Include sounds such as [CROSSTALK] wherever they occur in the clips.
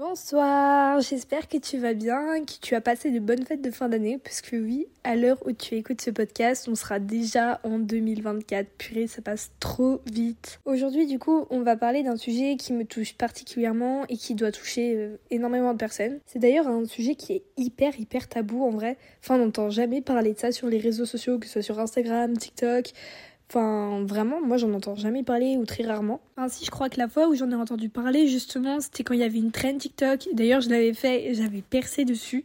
Bonsoir, j'espère que tu vas bien, que tu as passé de bonnes fêtes de fin d'année, parce que oui, à l'heure où tu écoutes ce podcast, on sera déjà en 2024. Purée, ça passe trop vite. Aujourd'hui, du coup, on va parler d'un sujet qui me touche particulièrement et qui doit toucher euh, énormément de personnes. C'est d'ailleurs un sujet qui est hyper, hyper tabou en vrai. Enfin, on n'entend jamais parler de ça sur les réseaux sociaux, que ce soit sur Instagram, TikTok, Enfin, vraiment, moi j'en entends jamais parler ou très rarement. Ainsi, je crois que la fois où j'en ai entendu parler, justement, c'était quand il y avait une trend TikTok. D'ailleurs, je l'avais fait et j'avais percé dessus.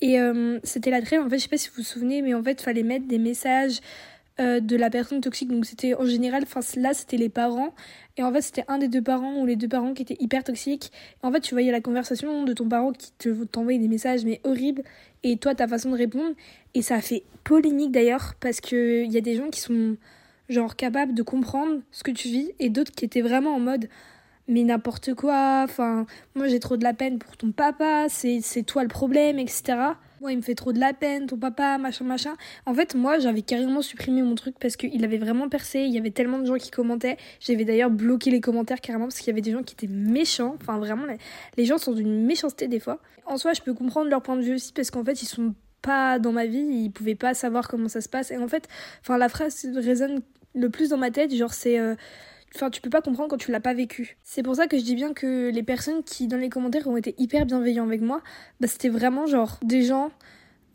Et euh, c'était la trend, en fait, je sais pas si vous vous souvenez, mais en fait, il fallait mettre des messages euh, de la personne toxique. Donc c'était en général, enfin là, c'était les parents. Et en fait, c'était un des deux parents ou les deux parents qui étaient hyper toxiques. En fait, tu voyais la conversation de ton parent qui te t'envoyait des messages, mais horribles. Et toi, ta façon de répondre. Et ça a fait polémique d'ailleurs, parce qu'il y a des gens qui sont genre capable de comprendre ce que tu vis, et d'autres qui étaient vraiment en mode mais n'importe quoi, enfin, moi j'ai trop de la peine pour ton papa, c'est toi le problème, etc. Moi il me fait trop de la peine, ton papa, machin, machin. En fait, moi j'avais carrément supprimé mon truc parce qu'il avait vraiment percé, il y avait tellement de gens qui commentaient. J'avais d'ailleurs bloqué les commentaires carrément parce qu'il y avait des gens qui étaient méchants, enfin vraiment, les, gens sont d'une méchanceté des fois. En soi, je peux comprendre leur point de vue aussi parce qu'en fait ils sont pas dans ma vie, ils pouvaient pas savoir comment ça se passe. Et en fait, enfin la phrase résonne le plus dans ma tête, genre c'est euh, Enfin, tu peux pas comprendre quand tu l'as pas vécu. C'est pour ça que je dis bien que les personnes qui, dans les commentaires, ont été hyper bienveillants avec moi, bah, c'était vraiment genre des gens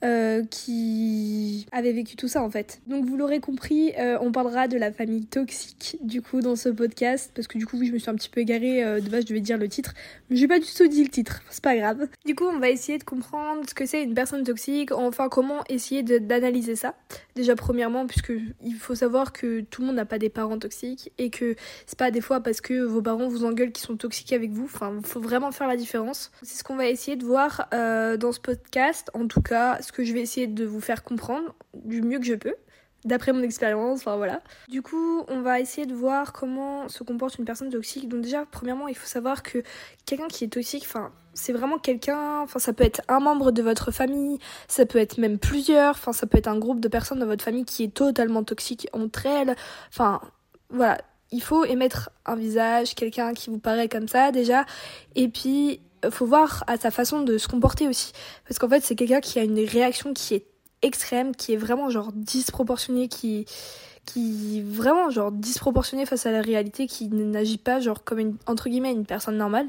euh, qui avait vécu tout ça en fait. Donc vous l'aurez compris, euh, on parlera de la famille toxique du coup dans ce podcast parce que du coup oui je me suis un petit peu égarée, euh, de base je devais dire le titre, mais j'ai pas du tout dit le titre, [LAUGHS] c'est pas grave. Du coup on va essayer de comprendre ce que c'est une personne toxique, enfin comment essayer d'analyser ça. Déjà premièrement puisque il faut savoir que tout le monde n'a pas des parents toxiques et que c'est pas des fois parce que vos parents vous engueulent qu'ils sont toxiques avec vous, enfin faut vraiment faire la différence. C'est ce qu'on va essayer de voir dans ce podcast, en tout cas ce que je vais essayer de vous faire comprendre du mieux que je peux, d'après mon expérience, enfin voilà. Du coup, on va essayer de voir comment se comporte une personne toxique. Donc déjà, premièrement, il faut savoir que quelqu'un qui est toxique, enfin, c'est vraiment quelqu'un, enfin ça peut être un membre de votre famille, ça peut être même plusieurs, enfin ça peut être un groupe de personnes dans votre famille qui est totalement toxique entre elles. Enfin, voilà, il faut émettre un visage, quelqu'un qui vous paraît comme ça déjà, et puis faut voir à sa façon de se comporter aussi. Parce qu'en fait, c'est quelqu'un qui a une réaction qui est extrême, qui est vraiment genre disproportionnée, qui qui vraiment genre disproportionnée face à la réalité, qui n'agit pas genre comme une entre guillemets une personne normale.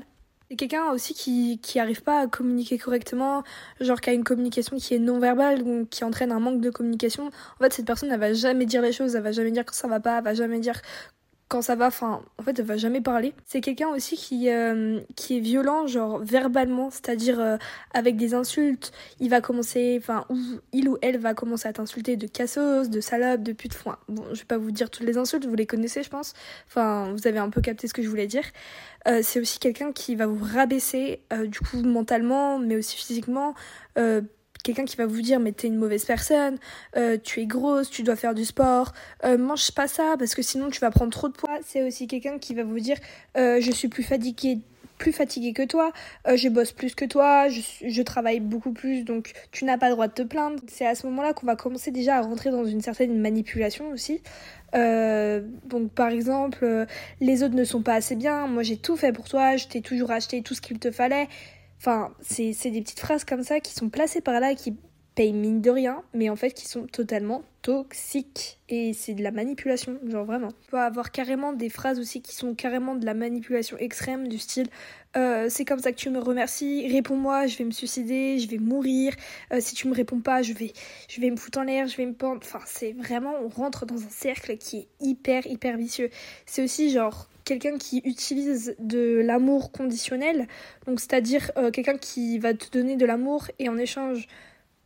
C'est quelqu'un aussi qui qui arrive pas à communiquer correctement, genre qui a une communication qui est non verbale, donc qui entraîne un manque de communication. En fait, cette personne elle va jamais dire les choses, elle va jamais dire quand ça va pas, elle va jamais dire quand ça va, enfin, en fait, elle va jamais parler. C'est quelqu'un aussi qui, euh, qui est violent, genre verbalement, c'est-à-dire euh, avec des insultes. Il va commencer, enfin, ou il ou elle va commencer à t'insulter de cassos, de salope, de pute. Enfin, bon, je vais pas vous dire toutes les insultes, vous les connaissez, je pense. Enfin, vous avez un peu capté ce que je voulais dire. Euh, c'est aussi quelqu'un qui va vous rabaisser, du coup, mentalement, mais aussi physiquement quelqu'un qui va vous dire mais t'es une mauvaise personne, euh, tu es grosse, tu dois faire du sport, euh, mange pas ça parce que sinon tu vas prendre trop de poids. C'est aussi quelqu'un qui va vous dire euh, je suis plus fatiguée plus fatiguée que toi, je bosse plus que toi, je, je travaille beaucoup plus, donc tu n'as pas le droit de te plaindre. C'est à ce moment-là qu'on va commencer déjà à rentrer dans une certaine manipulation aussi. donc par exemple, les autres ne sont pas assez bien, moi j'ai tout fait pour toi, je t'ai toujours acheté tout ce qu'il te fallait, Enfin, c'est des petites phrases comme ça qui sont placées par là, qui payent mine de rien, mais en fait qui sont totalement toxiques. Et c'est de la manipulation, genre vraiment. Il faut avoir carrément des phrases aussi qui sont carrément de la manipulation extrême, du style euh, c'est comme ça que tu me remercies, réponds-moi, je vais me suicider, je vais mourir, euh, si tu me réponds pas, je vais, je vais me foutre en l'air, je vais me pendre. Enfin, c'est vraiment, on rentre dans un cercle qui est hyper, hyper vicieux. C'est aussi genre quelqu'un qui utilise de l'amour conditionnel, donc c'est-à-dire euh, quelqu'un qui va te donner de l'amour et en échange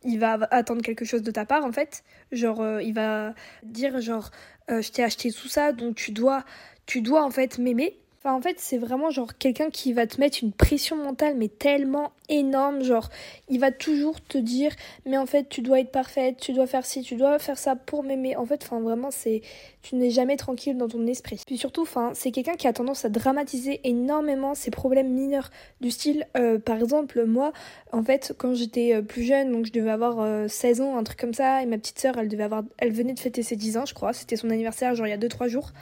il va attendre quelque chose de ta part en fait. Genre il va dire genre je t'ai acheté tout ça donc tu dois tu dois en fait m'aimer Enfin, en fait, c'est vraiment genre quelqu'un qui va te mettre une pression mentale, mais tellement énorme. Genre, il va toujours te dire, mais en fait, tu dois être parfaite, tu dois faire ci, tu dois faire ça pour m'aimer. En fait, enfin, vraiment, c'est. Tu n'es jamais tranquille dans ton esprit. Puis surtout, enfin, c'est quelqu'un qui a tendance à dramatiser énormément ses problèmes mineurs. Du style, euh, par exemple, moi, en fait, quand j'étais euh, plus jeune, donc je devais avoir 16 euh, ans, un truc comme ça, et ma petite sœur, elle devait avoir. Elle venait de fêter ses 10 ans, je crois. C'était son anniversaire, genre il y a 2-3 jours.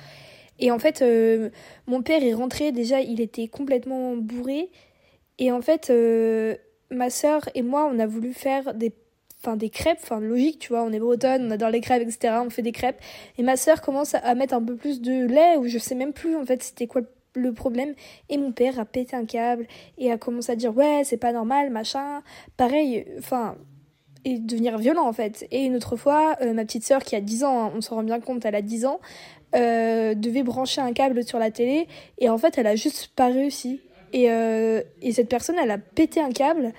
Et en fait, euh, mon père est rentré, déjà, il était complètement bourré. Et en fait, ma sœur et moi, on a voulu faire des enfin des crêpes, enfin logique, tu vois, on est bretonne, on adore les crêpes, etc. On fait des crêpes. Et ma sœur commence à mettre un peu plus de lait, ou je sais même plus en fait c'était quoi le problème. Et mon père a pété un câble et a commencé à dire ouais c'est pas normal, machin. Pareil, enfin et devenir violent en fait. Et une autre fois, euh, ma petite sœur qui a 10 ans, hein, on s'en rend bien compte, elle a 10 ans, euh, devait brancher un câble sur la télé et en fait elle a juste pas réussi. Et, euh, et cette personne elle a pété un câble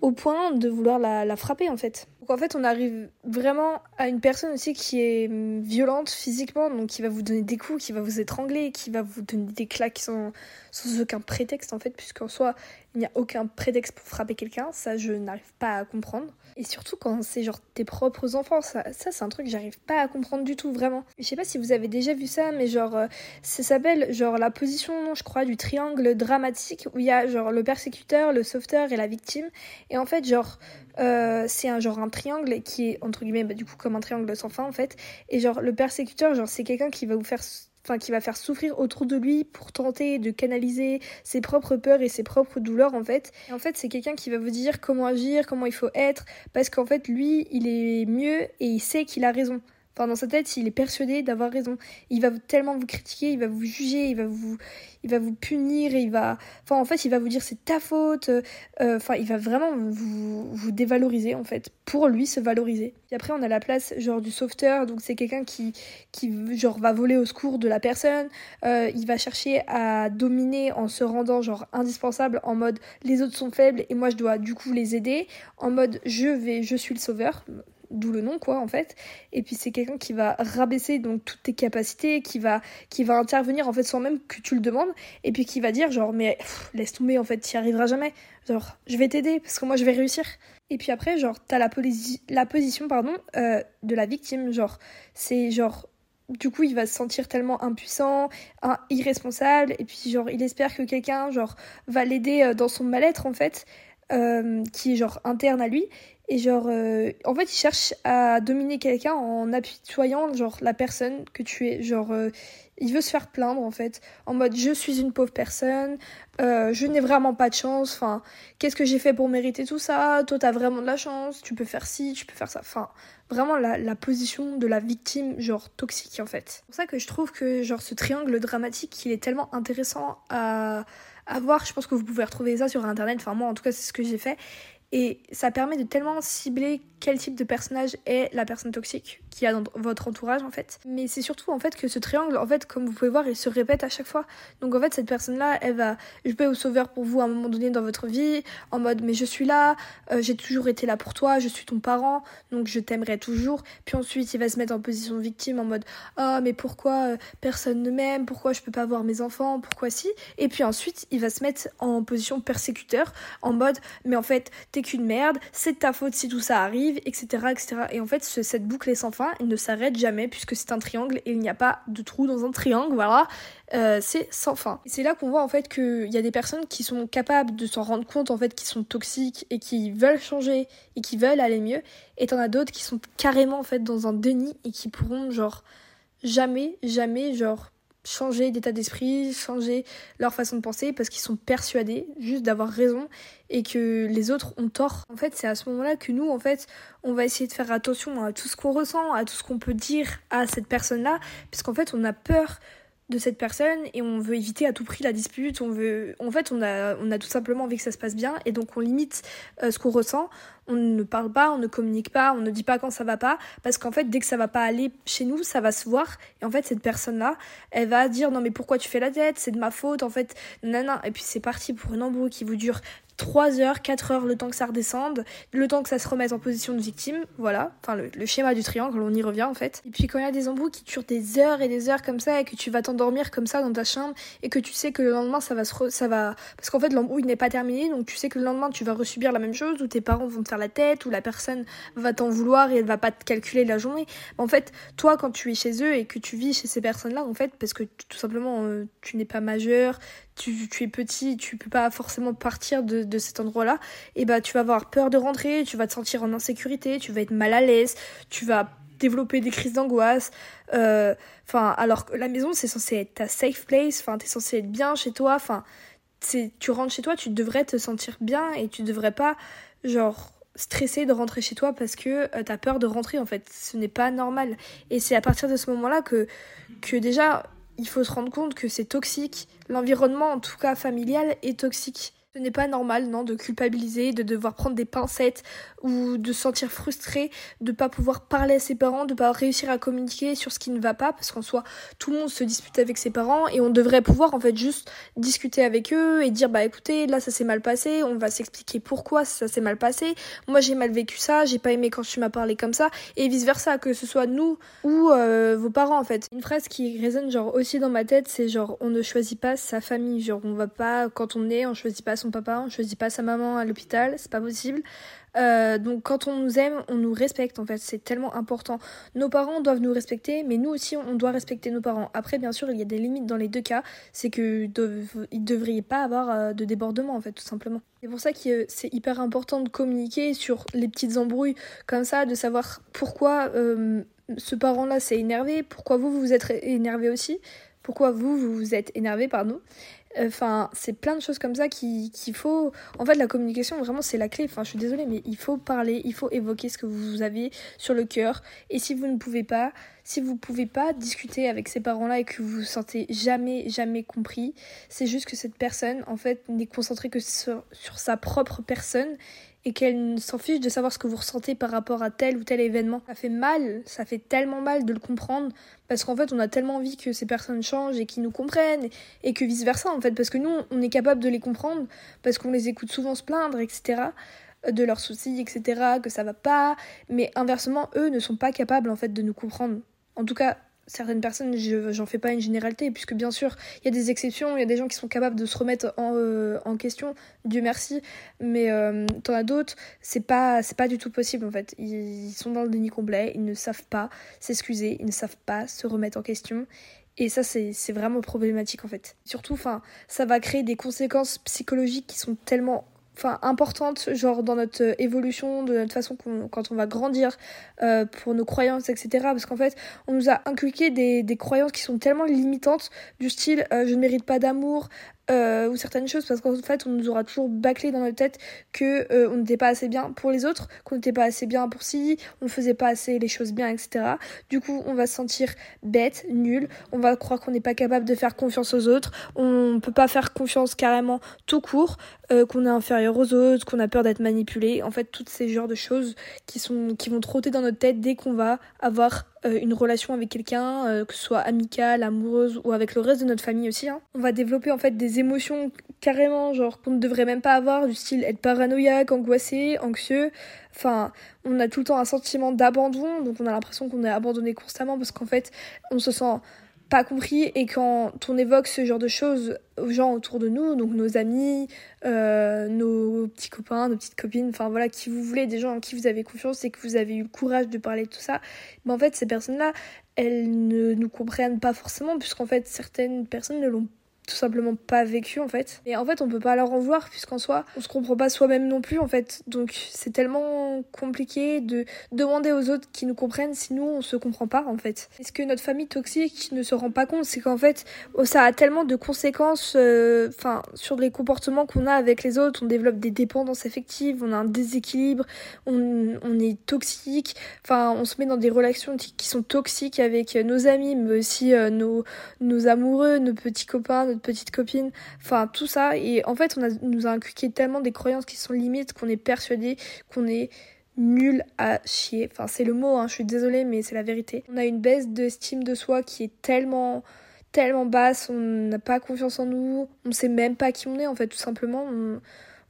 au point de vouloir la, la frapper en fait. En fait on arrive vraiment à une personne aussi qui est violente physiquement, donc qui va vous donner des coups, qui va vous étrangler, qui va vous donner des claques sans, sans aucun prétexte en fait, puisqu'en soi il n'y a aucun prétexte pour frapper quelqu'un, ça je n'arrive pas à comprendre. Et surtout quand c'est genre tes propres enfants, ça, ça c'est un truc que j'arrive pas à comprendre du tout vraiment. Je sais pas si vous avez déjà vu ça, mais genre euh, ça s'appelle genre la position, je crois, du triangle dramatique où il y a genre le persécuteur, le sauveteur et la victime. Et en fait genre euh, c'est un genre un triangle qui est entre guillemets bah, du coup comme un triangle sans fin en fait. Et genre le persécuteur, genre c'est quelqu'un qui va vous faire enfin qui va faire souffrir autour de lui pour tenter de canaliser ses propres peurs et ses propres douleurs en fait. Et en fait, c'est quelqu'un qui va vous dire comment agir, comment il faut être parce qu'en fait, lui, il est mieux et il sait qu'il a raison. Dans sa tête, il est persuadé d'avoir raison. Il va tellement vous critiquer, il va vous juger, il va vous, il va vous punir, il va, enfin, en fait, il va vous dire c'est ta faute. Euh, il va vraiment vous, vous dévaloriser en fait, pour lui se valoriser. Et après, on a la place genre du sauveteur, donc c'est quelqu'un qui, qui genre va voler au secours de la personne. Euh, il va chercher à dominer en se rendant genre indispensable en mode les autres sont faibles et moi je dois du coup les aider. En mode je vais, je suis le sauveur d'où le nom quoi en fait. Et puis c'est quelqu'un qui va rabaisser donc toutes tes capacités qui va qui va intervenir en fait sans même que tu le demandes. Et puis qui va dire genre mais laisse tomber en fait tu n'y arriveras jamais. Genre je vais t'aider parce que moi je vais réussir. Et puis après genre t'as la, la position pardon euh, de la victime. Genre c'est genre du coup il va se sentir tellement impuissant irresponsable. Et puis genre il espère que quelqu'un genre va l'aider euh, dans son mal-être en fait euh, qui est genre interne à lui et genre, euh, en fait, il cherche à dominer quelqu'un en apitoyant genre la personne que tu es. Genre, euh, il veut se faire plaindre en fait, en mode je suis une pauvre personne, euh, je n'ai vraiment pas de chance. Enfin, qu'est-ce que j'ai fait pour mériter tout ça? Toi, t'as vraiment de la chance. Tu peux faire ci, tu peux faire ça. Enfin, vraiment la, la position de la victime, genre toxique en fait. C'est pour ça que je trouve que genre ce triangle dramatique, il est tellement intéressant à à voir. Je pense que vous pouvez retrouver ça sur internet. Enfin, moi, en tout cas, c'est ce que j'ai fait. Et ça permet de tellement cibler quel type de personnage est la personne toxique qui a dans votre entourage en fait. Mais c'est surtout en fait que ce triangle, en fait, comme vous pouvez voir, il se répète à chaque fois. Donc en fait, cette personne-là, elle va jouer au sauveur pour vous à un moment donné dans votre vie, en mode mais je suis là, euh, j'ai toujours été là pour toi, je suis ton parent, donc je t'aimerai toujours. Puis ensuite, il va se mettre en position victime en mode oh mais pourquoi euh, personne ne m'aime, pourquoi je peux pas voir mes enfants, pourquoi si? Et puis ensuite, il va se mettre en position persécuteur, en mode mais en fait t'es qu'une merde, c'est de ta faute si tout ça arrive etc. etc. Et en fait, cette boucle est sans fin, elle ne s'arrête jamais puisque c'est un triangle et il n'y a pas de trou dans un triangle, voilà. Euh, c'est sans fin. C'est là qu'on voit en fait qu'il y a des personnes qui sont capables de s'en rendre compte en fait qui sont toxiques et qui veulent changer et qui veulent aller mieux. Et t'en as d'autres qui sont carrément en fait dans un déni et qui pourront genre jamais, jamais genre changer d'état d'esprit, changer leur façon de penser parce qu'ils sont persuadés juste d'avoir raison et que les autres ont tort. En fait, c'est à ce moment-là que nous, en fait, on va essayer de faire attention à tout ce qu'on ressent, à tout ce qu'on peut dire à cette personne-là, puisqu'en fait, on a peur de cette personne et on veut éviter à tout prix la dispute. On veut, en fait, on a, on a tout simplement envie que ça se passe bien et donc on limite euh, ce qu'on ressent. On ne parle pas, on ne communique pas, on ne dit pas quand ça va pas parce qu'en fait, dès que ça va pas aller chez nous, ça va se voir et en fait, cette personne-là, elle va dire non mais pourquoi tu fais la tête, c'est de ma faute en fait, nanana. Et puis c'est parti pour une embrouille qui vous dure 3 heures, 4 heures, le temps que ça redescende, le temps que ça se remette en position de victime, voilà, enfin le, schéma du triangle, on y revient en fait. Et puis quand il y a des embrouilles qui durent des heures et des heures comme ça et que tu vas t'endormir comme ça dans ta chambre et que tu sais que le lendemain ça va se ça va parce qu'en fait l'embrouille n'est pas terminée donc tu sais que le lendemain tu vas resubir la même chose ou tes parents vont te faire la tête ou la personne va t'en vouloir et elle va pas te calculer la journée. En fait, toi quand tu es chez eux et que tu vis chez ces personnes-là en fait parce que tout simplement euh, tu n'es pas majeur, tu, es petit, tu peux pas forcément partir de, cet endroit-là, et bah tu vas avoir peur de rentrer, tu vas te sentir en insécurité, tu vas être mal à l'aise, tu vas développer des crises d'angoisse. Euh, enfin, alors que la maison c'est censé être ta safe place, enfin t'es censé être bien chez toi, enfin tu rentres chez toi, tu devrais te sentir bien et tu devrais pas genre stresser de rentrer chez toi parce que euh, t'as peur de rentrer en fait. Ce n'est pas normal. Et c'est à partir de ce moment-là que, que déjà il faut se rendre compte que c'est toxique. L'environnement, en tout cas familial, est toxique. Ce n'est pas normal, non, de culpabiliser, de devoir prendre des pincettes ou de se sentir frustré, de pas pouvoir parler à ses parents, de pas réussir à communiquer sur ce qui ne va pas, parce qu'en soi, tout le monde se dispute avec ses parents et on devrait pouvoir en fait juste discuter avec eux et dire bah écoutez, là ça s'est mal passé, on va s'expliquer pourquoi ça s'est mal passé. Moi j'ai mal vécu ça, j'ai pas aimé quand tu m'as parlé comme ça et vice versa, que ce soit nous ou euh, vos parents en fait. Une phrase qui résonne genre aussi dans ma tête, c'est genre on ne choisit pas sa famille, genre on va pas quand on est, on choisit pas son papa, on choisit pas sa maman à l'hôpital, c'est pas possible. Euh, donc quand on nous aime, on nous respecte en fait, c'est tellement important. Nos parents doivent nous respecter, mais nous aussi on doit respecter nos parents. Après bien sûr il y a des limites dans les deux cas, c'est que ne devriez pas avoir euh, de débordement en fait tout simplement. C'est pour ça que c'est hyper important de communiquer sur les petites embrouilles comme ça, de savoir pourquoi euh, ce parent-là s'est énervé, pourquoi vous vous êtes énervé aussi, pourquoi vous vous, vous êtes énervé pardon. Enfin, c'est plein de choses comme ça qu'il faut. En fait, la communication, vraiment, c'est la clé. Enfin, je suis désolée, mais il faut parler, il faut évoquer ce que vous avez sur le cœur. Et si vous ne pouvez pas, si vous pouvez pas discuter avec ces parents-là et que vous vous sentez jamais, jamais compris, c'est juste que cette personne, en fait, n'est concentrée que sur sa propre personne et qu'elle s'en fiche de savoir ce que vous ressentez par rapport à tel ou tel événement. Ça fait mal, ça fait tellement mal de le comprendre parce qu'en fait on a tellement envie que ces personnes changent et qu'ils nous comprennent et que vice versa en fait parce que nous on est capable de les comprendre parce qu'on les écoute souvent se plaindre etc de leurs soucis etc que ça va pas mais inversement eux ne sont pas capables en fait de nous comprendre en tout cas certaines personnes, je j'en fais pas une généralité, puisque bien sûr, il y a des exceptions, il y a des gens qui sont capables de se remettre en, euh, question, Dieu merci, mais euh, t'en as d'autres, c'est pas, pas du tout possible en fait. Ils, sont dans le déni complet, ils ne savent pas s'excuser, ils ne savent pas se remettre en question. Et ça, c'est vraiment problématique en fait. Surtout, ça va créer des conséquences psychologiques qui sont tellement enfin importante genre dans notre euh, évolution de notre façon quand on va grandir euh, pour nos croyances etc parce qu'en fait on nous a inculqué des, croyances qui sont tellement limitantes du style euh, je ne mérite pas d'amour euh, ou certaines choses parce qu'en fait on nous aura toujours bâclé dans notre tête que euh, on n'était pas assez bien pour les autres, qu'on n'était pas assez bien pour si, on ne faisait pas assez les choses bien, etc. Du coup on va se sentir bête, nul, on va croire qu'on n'est pas capable de faire confiance aux autres, on peut pas faire confiance carrément tout court, euh, qu'on est inférieur aux autres, qu'on a peur d'être manipulé, en fait toutes ces genres de choses qui sont qui vont trotter dans notre tête dès qu'on va avoir une relation avec quelqu'un, euh, que ce soit amicale, amoureuse ou avec le reste de notre famille aussi. Hein. On va développer en fait des émotions carrément genre qu'on ne devrait même pas avoir, du style être paranoïaque, angoissé, anxieux. Enfin, on a tout le temps un sentiment d'abandon, donc on a l'impression qu'on est abandonné constamment parce qu'en fait, on se sent pas compris et quand on évoque ce genre de choses aux gens autour de nous, donc nos amis, euh, nos petits copains, nos petites copines, enfin voilà, qui vous voulez, des gens en qui vous avez confiance et que vous avez eu le courage de parler de tout ça, mais en fait ces personnes-là, elles ne nous comprennent pas forcément puisqu'en fait certaines personnes ne l'ont tout simplement pas vécu en fait. Et en fait, on peut pas leur en voir puisqu'en soi, on se comprend pas soi-même non plus en fait. Donc c'est tellement compliqué de demander aux autres qui nous comprennent si nous on se comprend pas en fait. Est-ce que notre famille toxique ne se rend pas compte? C'est qu'en fait, oh, ça a tellement de conséquences euh, enfin sur les comportements qu'on a avec les autres, on développe des dépendances affectives, on a un déséquilibre, on, on est toxique, enfin on se met dans des relations qui sont toxiques avec nos amis mais aussi euh, nos nos amoureux, nos petits copains, petite copine, enfin tout ça. Et en fait, on a, nous a inculqué tellement des croyances qui sont limites qu'on est persuadé qu'on est nul à chier. Enfin, c'est le mot, hein, je suis désolée, mais c'est la vérité. On a une baisse d'estime de soi qui est tellement tellement basse, on n'a pas confiance en nous, on sait même pas qui on est en fait, tout simplement.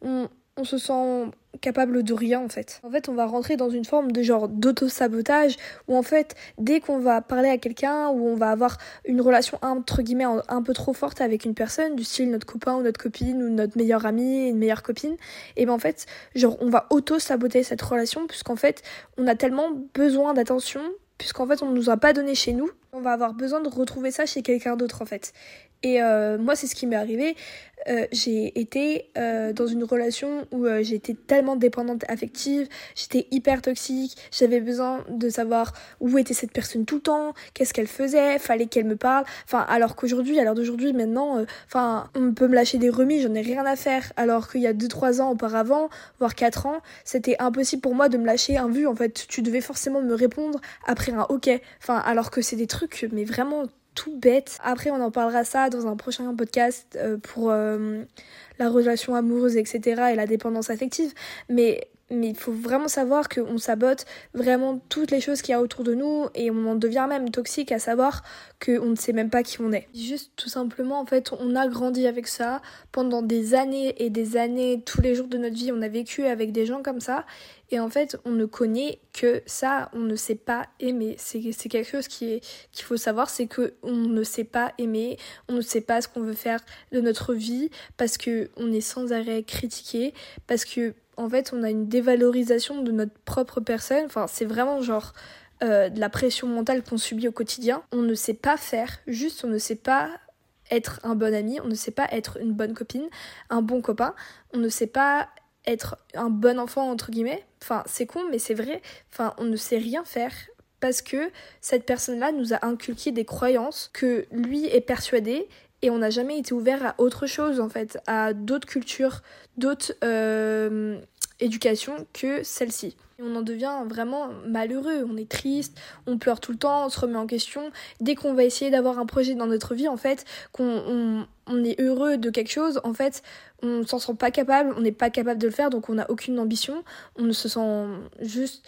on, se sent capable de rien en fait. En fait, on va rentrer dans une forme de genre d'auto-sabotage où en fait, dès qu'on va parler à quelqu'un ou on va avoir une relation entre guillemets un peu trop forte avec une personne, du style notre copain ou notre copine ou notre meilleure amie, une meilleure copine, et ben en fait, genre on va auto-saboter cette relation puisqu'en fait, on a tellement besoin d'attention puisqu'en fait on ne nous a pas donné chez nous, on va avoir besoin de retrouver ça chez quelqu'un d'autre en fait. Et euh, moi, c'est ce qui m'est arrivé. Euh, j'ai été euh, dans une relation où j'étais tellement dépendante affective, j'étais hyper toxique, j'avais besoin de savoir où était cette personne tout le temps, qu'est-ce qu'elle faisait, fallait qu'elle me parle. Enfin, alors qu'aujourd'hui, à l'heure d'aujourd'hui, maintenant, on peut me lâcher des remis, j'en ai rien à faire. Alors qu'il y a 2-3 ans auparavant, voire 4 ans, c'était impossible pour moi de me lâcher un vu. En fait, tu devais forcément me répondre après un ok. Enfin, alors que c'est des trucs, mais vraiment tout bête. Après, on en parlera ça dans un prochain podcast euh, pour euh, la relation amoureuse, etc. et la dépendance affective. Mais mais il faut vraiment savoir qu'on sabote vraiment toutes les choses qu'il y a autour de nous et on en devient même toxique à savoir qu'on ne sait même pas qui on est. Juste tout simplement, en fait, on a grandi avec ça pendant des années et des années, tous les jours de notre vie, on a vécu avec des gens comme ça et en fait, on ne connaît que ça, on ne sait pas aimer. C'est quelque chose qui est qu'il faut savoir, c'est que on ne sait pas aimer, on ne sait pas ce qu'on veut faire de notre vie parce que on est sans arrêt critiqué, parce que en fait, on a une dévalorisation de notre propre personne. Enfin, c'est vraiment genre euh, de la pression mentale qu'on subit au quotidien. On ne sait pas faire, juste on ne sait pas être un bon ami, on ne sait pas être une bonne copine, un bon copain, on ne sait pas être un bon enfant entre guillemets. Enfin, c'est con, mais c'est vrai. Enfin, on ne sait rien faire parce que cette personne-là nous a inculqué des croyances que lui est persuadé et on n'a jamais été ouvert à autre chose en fait, à d'autres cultures, d'autres euh, éducations que celle-ci. On en devient vraiment malheureux, on est triste, on pleure tout le temps, on se remet en question. Dès qu'on va essayer d'avoir un projet dans notre vie, en fait, qu'on on, est heureux de quelque chose, en fait, on s'en sent pas capable, on n'est pas capable de le faire, donc on n'a aucune ambition, on ne se sent juste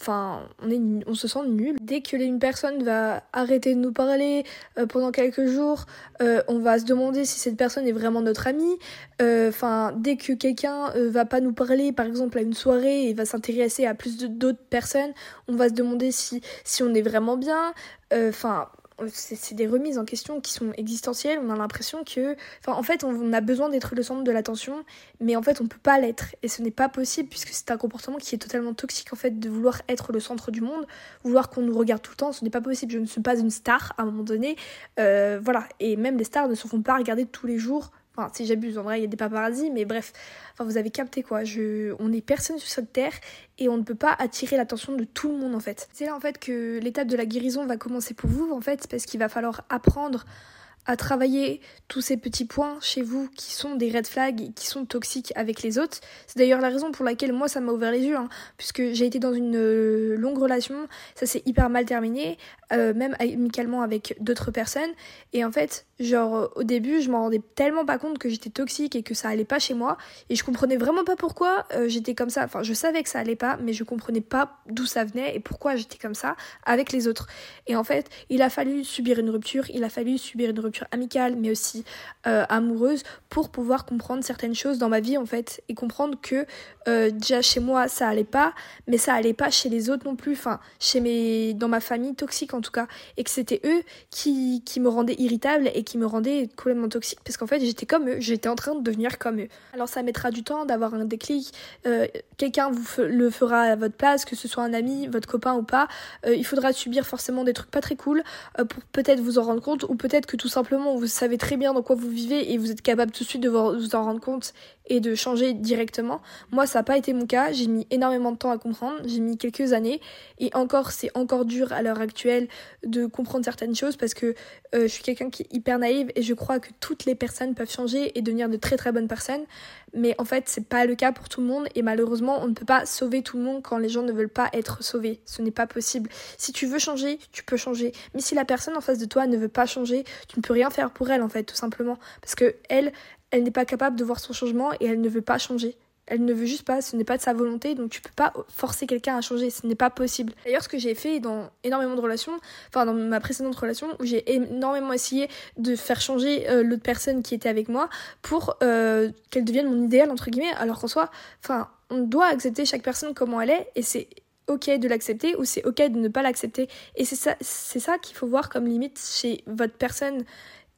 Enfin, on, est, on se sent nul. Dès que une personne va arrêter de nous parler euh, pendant quelques jours, euh, on va se demander si cette personne est vraiment notre amie. Euh, enfin, dès que quelqu'un va pas nous parler, par exemple à une soirée, et va s'intéresser à plus d'autres personnes, on va se demander si, si on est vraiment bien. Enfin, c'est des remises en question qui sont existentielles. On a l'impression que, en fait, on a besoin d'être le centre de l'attention, mais en fait, on peut pas l'être, et ce n'est pas possible puisque c'est un comportement qui est totalement toxique en fait de vouloir être le centre du monde, vouloir qu'on nous regarde tout le temps. Ce n'est pas possible. Je ne suis pas une star à un moment donné, euh, voilà. Et même les stars ne se font pas regarder tous les jours Enfin, si j'abuse, en vrai, il y a des paparazzis, mais bref. Vous avez capté quoi. On est personne sur cette terre et on ne peut pas attirer l'attention de tout le monde en fait. C'est là en fait que l'étape de la guérison va commencer pour vous en fait, parce qu'il va falloir apprendre à travailler tous ces petits points chez vous qui sont des red flags qui sont toxiques avec les autres. C'est d'ailleurs la raison pour laquelle moi ça m'a ouvert les yeux, hein, puisque j'ai été dans une euh, longue relation, ça s'est hyper mal terminé, euh, même amicalement avec d'autres personnes, et en fait, genre au début, je m'en rendais tellement pas compte que j'étais toxique et que ça allait pas chez moi, et je comprenais vraiment pas pourquoi euh, j'étais comme ça. Enfin, je savais que ça allait pas, mais je comprenais pas d'où ça venait et pourquoi j'étais comme ça avec les autres. Et en fait, il a fallu subir une rupture, il a fallu subir une rupture amicale, mais aussi euh, amoureuse, pour pouvoir comprendre certaines choses dans ma vie en fait, et comprendre que euh, déjà chez moi ça allait pas, mais ça allait pas chez les autres non plus, enfin chez mes, dans ma famille toxique en tout cas, et que c'était eux qui, me rendaient irritable et qui me rendaient complètement toxique, parce qu'en fait j'étais comme eux, j'étais en train de devenir comme eux. Alors ça mettra du temps d'avoir un déclic, euh, quelqu'un vous le fera à votre place, que ce soit un ami, votre copain ou pas, il faudra subir forcément des trucs pas très cool pour peut-être vous en rendre compte, ou peut-être que tout simplement vous savez très bien dans quoi vous vivez et vous êtes capable tout de suite de vous en rendre compte et de changer directement. Moi, ça n'a pas été mon cas. J'ai mis énormément de temps à comprendre. J'ai mis quelques années. Et encore, c'est encore dur à l'heure actuelle de comprendre certaines choses parce que euh, je suis quelqu'un qui est hyper naïve et je crois que toutes les personnes peuvent changer et devenir de très très bonnes personnes. Mais en fait, c'est pas le cas pour tout le monde et malheureusement, on ne peut pas sauver tout le monde quand les gens ne veulent pas être sauvés. Ce n'est pas possible. Si tu veux changer, tu peux changer. Mais si la personne en face de toi ne veut pas changer, tu ne peux rien faire pour elle en fait, tout simplement. Parce que elle, elle n'est pas capable de voir son changement et elle ne veut pas changer. Elle ne veut juste pas, ce n'est pas de sa volonté, donc tu peux pas forcer quelqu'un à changer, ce n'est pas possible. D'ailleurs, ce que j'ai fait dans énormément de relations, enfin dans ma précédente relation, où j'ai énormément essayé de faire changer euh, l'autre personne qui était avec moi pour euh, qu'elle devienne mon idéal, entre guillemets, alors qu'en soi, enfin, on doit accepter chaque personne comment elle est, et c'est ok de l'accepter ou c'est ok de ne pas l'accepter. Et c'est ça, c'est ça qu'il faut voir comme limite chez votre personne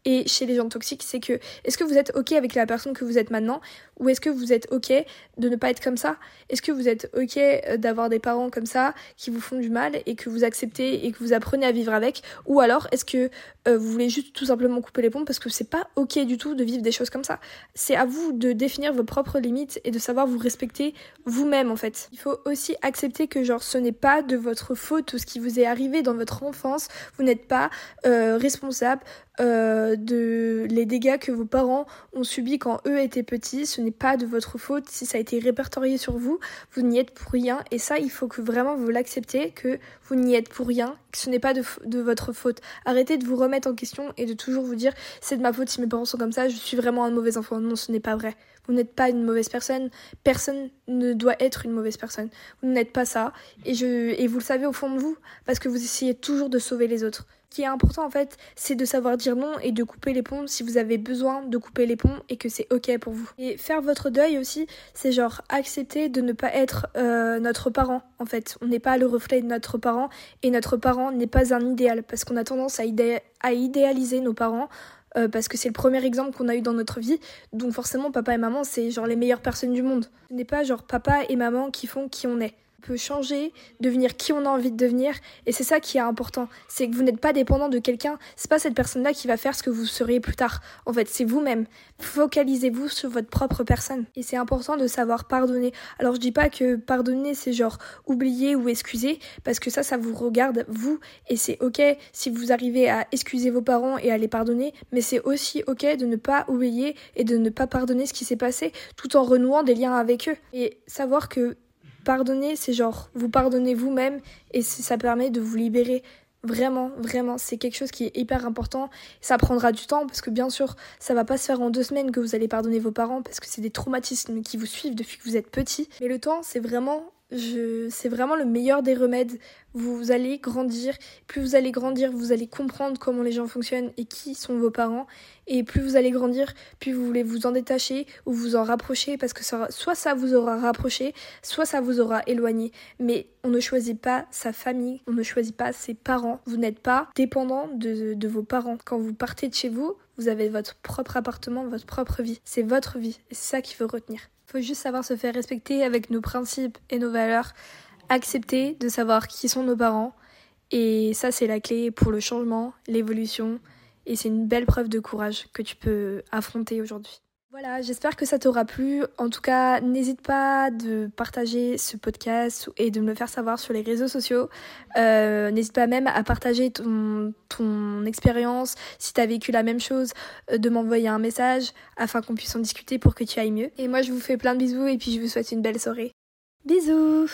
et chez les gens toxiques, c'est que est-ce que vous êtes ok avec la personne que vous êtes maintenant ou est-ce que vous êtes ok de ne pas être comme ça? Est-ce que vous êtes ok euh, d'avoir des parents comme ça qui vous font du mal et que vous acceptez et que vous apprenez à vivre avec? Ou alors est-ce que euh, vous voulez juste tout simplement couper les ponts parce que c'est pas ok du tout de vivre des choses comme ça? C'est à vous de définir vos propres limites et de savoir vous respecter vous-même en fait. Il faut aussi accepter que genre ce n'est pas de votre faute tout ce qui vous est arrivé dans votre enfance. Vous n'êtes pas euh, responsable euh, de les dégâts que vos parents ont subis quand eux étaient petits. Ce n'est pas de votre faute. Si ça a été répertorié sur vous, vous n'y êtes pour rien. Et ça, il faut que vraiment vous l'acceptez, que vous n'y êtes pour rien, que ce n'est pas de, de, votre faute. Arrêtez de vous remettre en question et de toujours vous dire c'est de ma faute si mes parents sont comme ça, je suis vraiment un mauvais enfant. Non, ce n'est pas vrai. Vous n'êtes pas une mauvaise personne. Personne ne doit être une mauvaise personne. Vous n'êtes pas ça. Et, je, et vous le savez au fond de vous, parce que vous essayez toujours de sauver les autres. Qui est important en fait, c'est de savoir dire non et de couper les ponts si vous avez besoin de couper les ponts et que c'est ok pour vous. Et faire votre deuil aussi, c'est genre accepter de ne pas être euh, notre parent en fait. On n'est pas le reflet de notre parent et notre parent n'est pas un idéal parce qu'on a tendance à, à idéaliser nos parents euh, parce que c'est le premier exemple qu'on a eu dans notre vie. Donc forcément, papa et maman, c'est genre les meilleures personnes du monde. Ce n'est pas genre papa et maman qui font qui on est peut changer, devenir qui on a envie de devenir. Et c'est ça qui est important. C'est que vous n'êtes pas dépendant de quelqu'un. C'est pas cette personne-là qui va faire ce que vous seriez plus tard. En fait, c'est vous-même. Focalisez-vous sur votre propre personne. Et c'est important de savoir pardonner. Alors je dis pas que pardonner c'est genre oublier ou excuser, parce que ça, ça vous regarde vous. Et c'est ok si vous arrivez à excuser vos parents et à les pardonner, mais c'est aussi ok de ne pas oublier et de ne pas pardonner ce qui s'est passé tout en renouant des liens avec eux. Et savoir que pardonner, c'est genre vous pardonnez vous-même et ça permet de vous libérer. Vraiment, vraiment, c'est quelque chose qui est hyper important. Ça prendra du temps parce que bien sûr, ça va pas se faire en deux semaines que vous allez pardonner vos parents parce que c'est des traumatismes qui vous suivent depuis que vous êtes petit. Mais le temps, c'est vraiment je, c'est vraiment le meilleur des remèdes. Vous allez grandir. Plus vous allez grandir, vous allez comprendre comment les gens fonctionnent et qui sont vos parents. Et plus vous allez grandir, plus vous voulez vous en détacher ou vous en rapprocher parce que soit ça vous aura rapproché, soit ça vous aura éloigné. Mais on ne choisit pas sa famille, on ne choisit pas ses parents. Vous n'êtes pas dépendant de vos parents. Quand vous partez de chez vous, vous avez votre propre appartement, votre propre vie. C'est votre vie. Et c'est ça qu'il faut retenir faut juste savoir se faire respecter avec nos principes et nos valeurs, accepter de savoir qui sont nos parents. Et ça, c'est la clé pour le changement, l'évolution. Et c'est une belle preuve de courage que tu peux affronter aujourd'hui. Voilà, j'espère que ça t'aura plu. En tout cas, n'hésite pas de partager ce podcast et de me le faire savoir sur les réseaux sociaux. Euh, n'hésite pas même à partager ton, expérience, si tu as vécu la même chose, euh, de m'envoyer un message afin qu'on puisse en discuter pour que tu ailles mieux. Et moi, je vous fais plein de bisous et puis je vous souhaite une belle soirée. Bisous